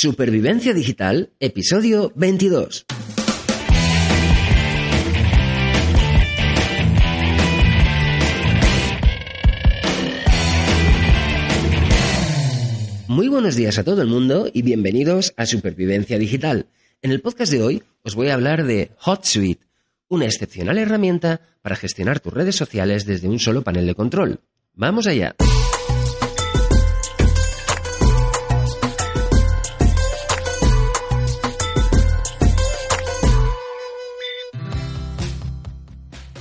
Supervivencia Digital, episodio 22. Muy buenos días a todo el mundo y bienvenidos a Supervivencia Digital. En el podcast de hoy os voy a hablar de HotSuite, una excepcional herramienta para gestionar tus redes sociales desde un solo panel de control. ¡Vamos allá!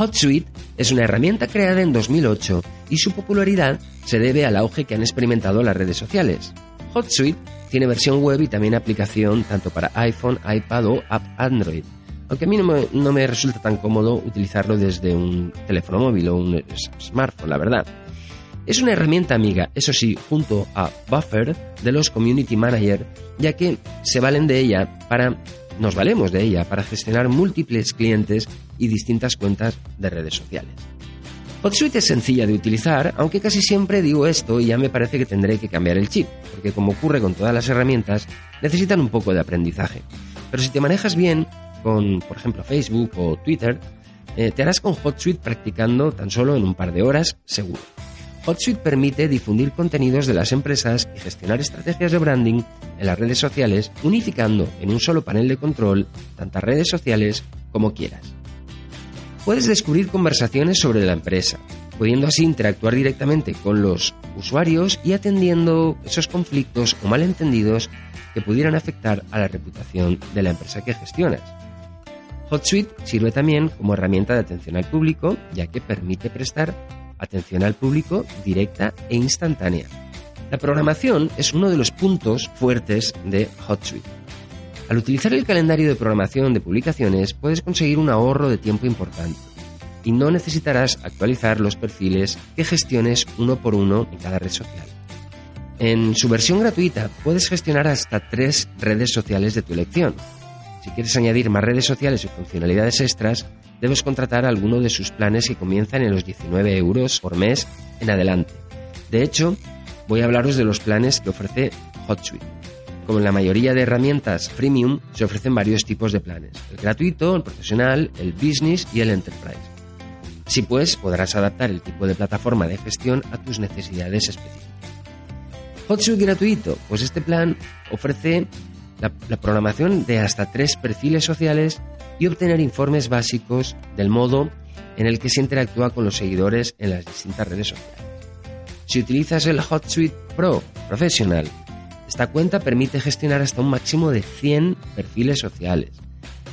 HotSuite es una herramienta creada en 2008 y su popularidad se debe al auge que han experimentado las redes sociales. HotSuite tiene versión web y también aplicación tanto para iPhone, iPad o app Android, aunque a mí no me, no me resulta tan cómodo utilizarlo desde un teléfono móvil o un smartphone, la verdad. Es una herramienta amiga, eso sí, junto a Buffer de los Community Manager, ya que se valen de ella para nos valemos de ella para gestionar múltiples clientes y distintas cuentas de redes sociales. HotSuite es sencilla de utilizar, aunque casi siempre digo esto y ya me parece que tendré que cambiar el chip, porque como ocurre con todas las herramientas, necesitan un poco de aprendizaje. Pero si te manejas bien con, por ejemplo, Facebook o Twitter, eh, te harás con HotSuite practicando tan solo en un par de horas seguro. HotSuite permite difundir contenidos de las empresas y gestionar estrategias de branding en las redes sociales, unificando en un solo panel de control tantas redes sociales como quieras. Puedes descubrir conversaciones sobre la empresa, pudiendo así interactuar directamente con los usuarios y atendiendo esos conflictos o malentendidos que pudieran afectar a la reputación de la empresa que gestionas. HotSuite sirve también como herramienta de atención al público, ya que permite prestar atención al público directa e instantánea. La programación es uno de los puntos fuertes de HotSuite. Al utilizar el calendario de programación de publicaciones puedes conseguir un ahorro de tiempo importante y no necesitarás actualizar los perfiles que gestiones uno por uno en cada red social. En su versión gratuita puedes gestionar hasta tres redes sociales de tu elección. Si quieres añadir más redes sociales y funcionalidades extras, debes contratar alguno de sus planes que comienzan en los 19 euros por mes en adelante. De hecho, voy a hablaros de los planes que ofrece HotSuite. Como en la mayoría de herramientas freemium, se ofrecen varios tipos de planes. El gratuito, el profesional, el business y el enterprise. Así pues, podrás adaptar el tipo de plataforma de gestión a tus necesidades específicas. HotSuite gratuito, pues este plan ofrece la, la, programación de hasta tres perfiles sociales y obtener informes básicos del modo en el que se interactúa con los seguidores en las distintas redes sociales. Si utilizas el HotSuite Pro Professional, esta cuenta permite gestionar hasta un máximo de 100 perfiles sociales.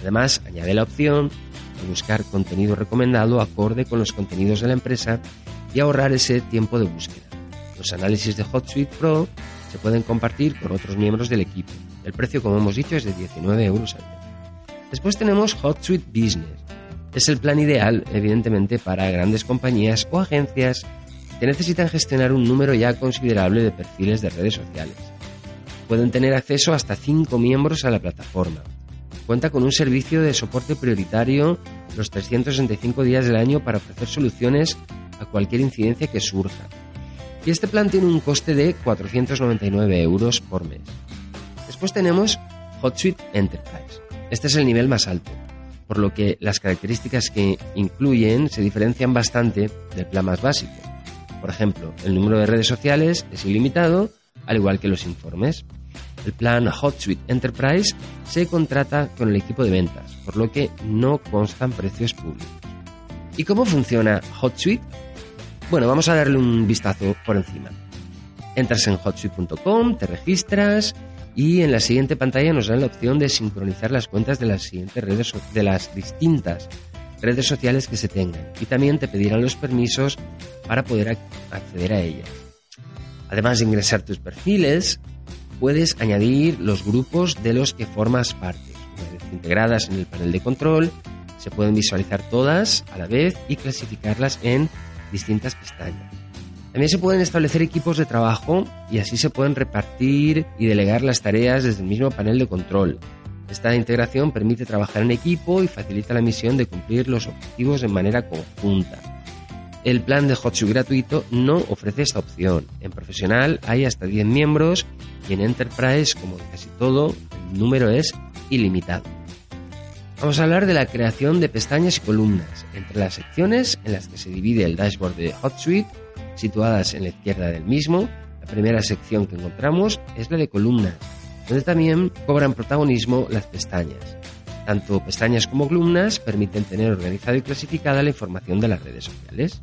Además, añade la opción de buscar contenido recomendado acorde con los contenidos de la empresa y ahorrar ese tiempo de búsqueda. Los análisis de HotSuite Pro se pueden compartir con otros miembros del equipo. El precio, como hemos dicho, es de 19 euros al mes. Después tenemos HotSuite Business. Es el plan ideal, evidentemente, para grandes compañías o agencias que necesitan gestionar un número ya considerable de perfiles de redes sociales. Pueden tener acceso hasta 5 miembros a la plataforma. Cuenta con un servicio de soporte prioritario los 365 días del año para ofrecer soluciones a cualquier incidencia que surja. Y este plan tiene un coste de 499 euros por mes. Después tenemos HotSuite Enterprise. Este es el nivel más alto, por lo que las características que incluyen se diferencian bastante del plan más básico. Por ejemplo, el número de redes sociales es ilimitado, al igual que los informes. El plan HotSuite Enterprise se contrata con el equipo de ventas, por lo que no constan precios públicos. ¿Y cómo funciona HotSuite? Bueno, vamos a darle un vistazo por encima. Entras en hotsuite.com, te registras y en la siguiente pantalla nos dan la opción de sincronizar las cuentas de las siguientes redes de las distintas redes sociales que se tengan y también te pedirán los permisos para poder acceder a ellas. Además de ingresar tus perfiles, puedes añadir los grupos de los que formas parte. Una vez integradas en el panel de control, se pueden visualizar todas a la vez y clasificarlas en distintas pestañas. También se pueden establecer equipos de trabajo y así se pueden repartir y delegar las tareas desde el mismo panel de control. Esta integración permite trabajar en equipo y facilita la misión de cumplir los objetivos de manera conjunta. El plan de HotSuite gratuito no ofrece esta opción. En profesional hay hasta 10 miembros y en Enterprise, como casi todo, el número es ilimitado. Vamos a hablar de la creación de pestañas y columnas. Entre las secciones en las que se divide el dashboard de HotSuite, situadas en la izquierda del mismo, la primera sección que encontramos es la de columnas, donde también cobran protagonismo las pestañas. Tanto pestañas como columnas permiten tener organizada y clasificada la información de las redes sociales.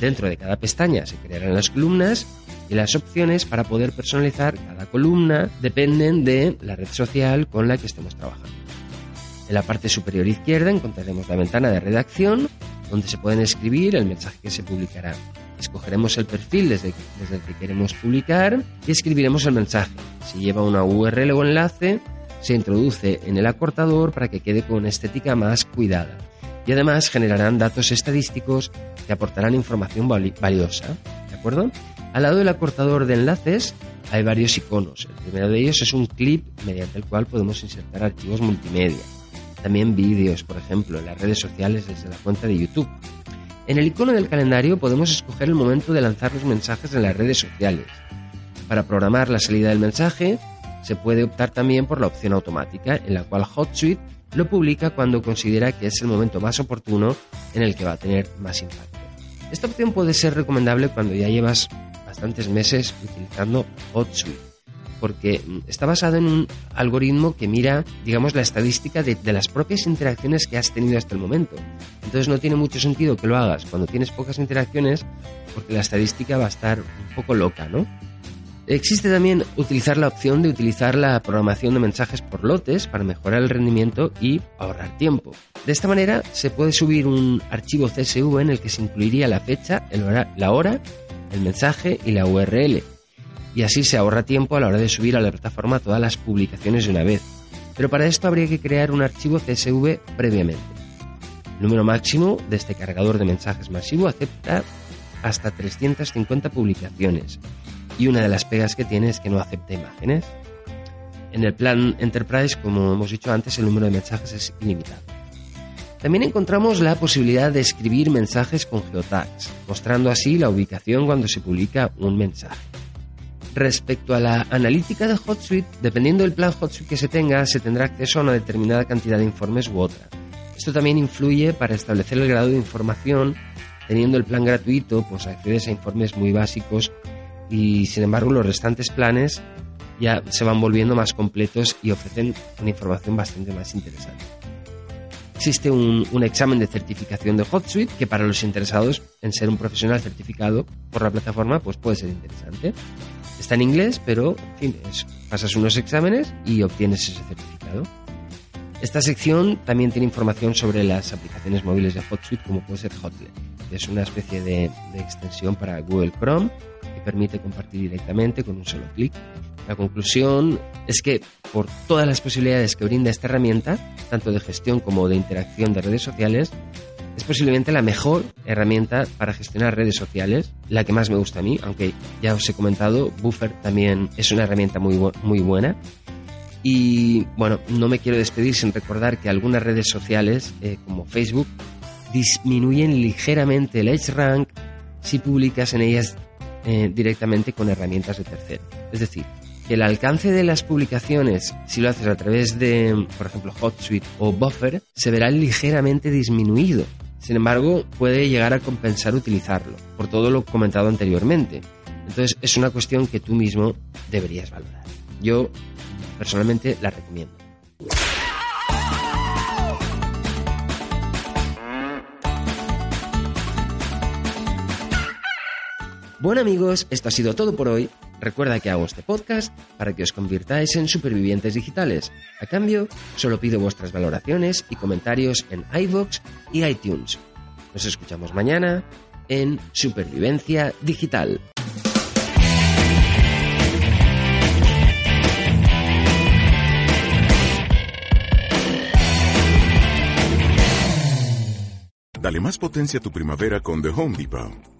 Dentro de cada pestaña se crearán las columnas y las opciones para poder personalizar cada columna dependen de la red social con la que estemos trabajando. En la parte superior izquierda encontraremos la ventana de redacción donde se pueden escribir el mensaje que se publicará. Escogeremos el perfil desde, desde el que queremos publicar y escribiremos el mensaje. Si lleva una URL o enlace, se introduce en el acortador para que quede con estética más cuidada. Y además generarán datos estadísticos que aportarán información valiosa. ¿De acuerdo? Al lado del acortador de enlaces hay varios iconos. El primero de ellos es un clip mediante el cual podemos insertar archivos multimedia. También vídeos, por ejemplo, en las redes sociales desde la cuenta de YouTube. En el icono del calendario podemos escoger el momento de lanzar los mensajes en las redes sociales. Para programar la salida del mensaje, se puede optar también por la opción automática, en la cual HotSuite lo publica cuando considera que es el momento más oportuno en el que va a tener más impacto. Esta opción puede ser recomendable cuando ya llevas bastantes meses utilizando HotSuite porque está basado en un algoritmo que mira, digamos, la estadística de, las propias interacciones que has tenido hasta el momento. Entonces no tiene mucho sentido que lo hagas cuando tienes pocas interacciones, porque la estadística va a estar un poco loca, ¿no? Existe también utilizar la opción de utilizar la programación de mensajes por lotes para mejorar el rendimiento y ahorrar tiempo. De esta manera se puede subir un archivo CSV en el que se incluiría la fecha, la hora, el mensaje y la URL y así se ahorra tiempo a la hora de subir a la plataforma todas las publicaciones de una vez. Pero para esto habría que crear un archivo CSV previamente. El número máximo de este cargador de mensajes masivo acepta hasta 350 publicaciones y una de las pegas que tiene es que no acepta imágenes. En el plan Enterprise, como hemos dicho antes, el número de mensajes es ilimitado. También encontramos la posibilidad de escribir mensajes con geotags, mostrando así la ubicación cuando se publica un mensaje. Respecto a la analítica de HotSuite, dependiendo del plan HotSuite que se tenga, se tendrá acceso a una determinada cantidad de informes u otra. Esto también influye para establecer el grado de información. Teniendo el plan gratuito, pues accedes a informes muy básicos y sin embargo los restantes planes ya se van volviendo más completos y ofrecen una información bastante más interesante. Existe un, un, examen de certificación de HotSuite que para los interesados en ser un profesional certificado por la plataforma pues puede ser interesante. Está en inglés, pero en fin, pasas unos exámenes y obtienes ese certificado. Esta sección también tiene información sobre las aplicaciones móviles de HotSuite, como puede ser Hotlet. Es una especie de, extensión para Google Chrome que permite compartir directamente con un solo clic. La conclusión es que por todas las posibilidades que brinda esta herramienta, tanto de gestión como de interacción de redes sociales, es posiblemente la mejor herramienta para gestionar redes sociales, la que más me gusta a mí, aunque ya os he comentado, Buffer también es una herramienta muy, muy buena. Y bueno, no me quiero despedir sin recordar que algunas redes sociales, eh, como Facebook, disminuyen ligeramente el Edge Rank si publicas en ellas eh, directamente con herramientas de tercero. Es decir, que el alcance de las publicaciones, si lo haces a través de, por ejemplo, HotSuite o Buffer, se verá ligeramente disminuido sin embargo, puede llegar a compensar utilizarlo, por todo lo comentado anteriormente. Entonces, es una cuestión que tú mismo deberías valorar. Yo, personalmente, la recomiendo. Bueno amigos, esto ha sido todo por hoy. Recuerda que hago este podcast para que os convirtáis en supervivientes digitales. A cambio, solo pido vuestras valoraciones y comentarios en iVoox y iTunes. Nos escuchamos mañana en Supervivencia Digital. Dale más potencia a tu primavera con The Home Depot.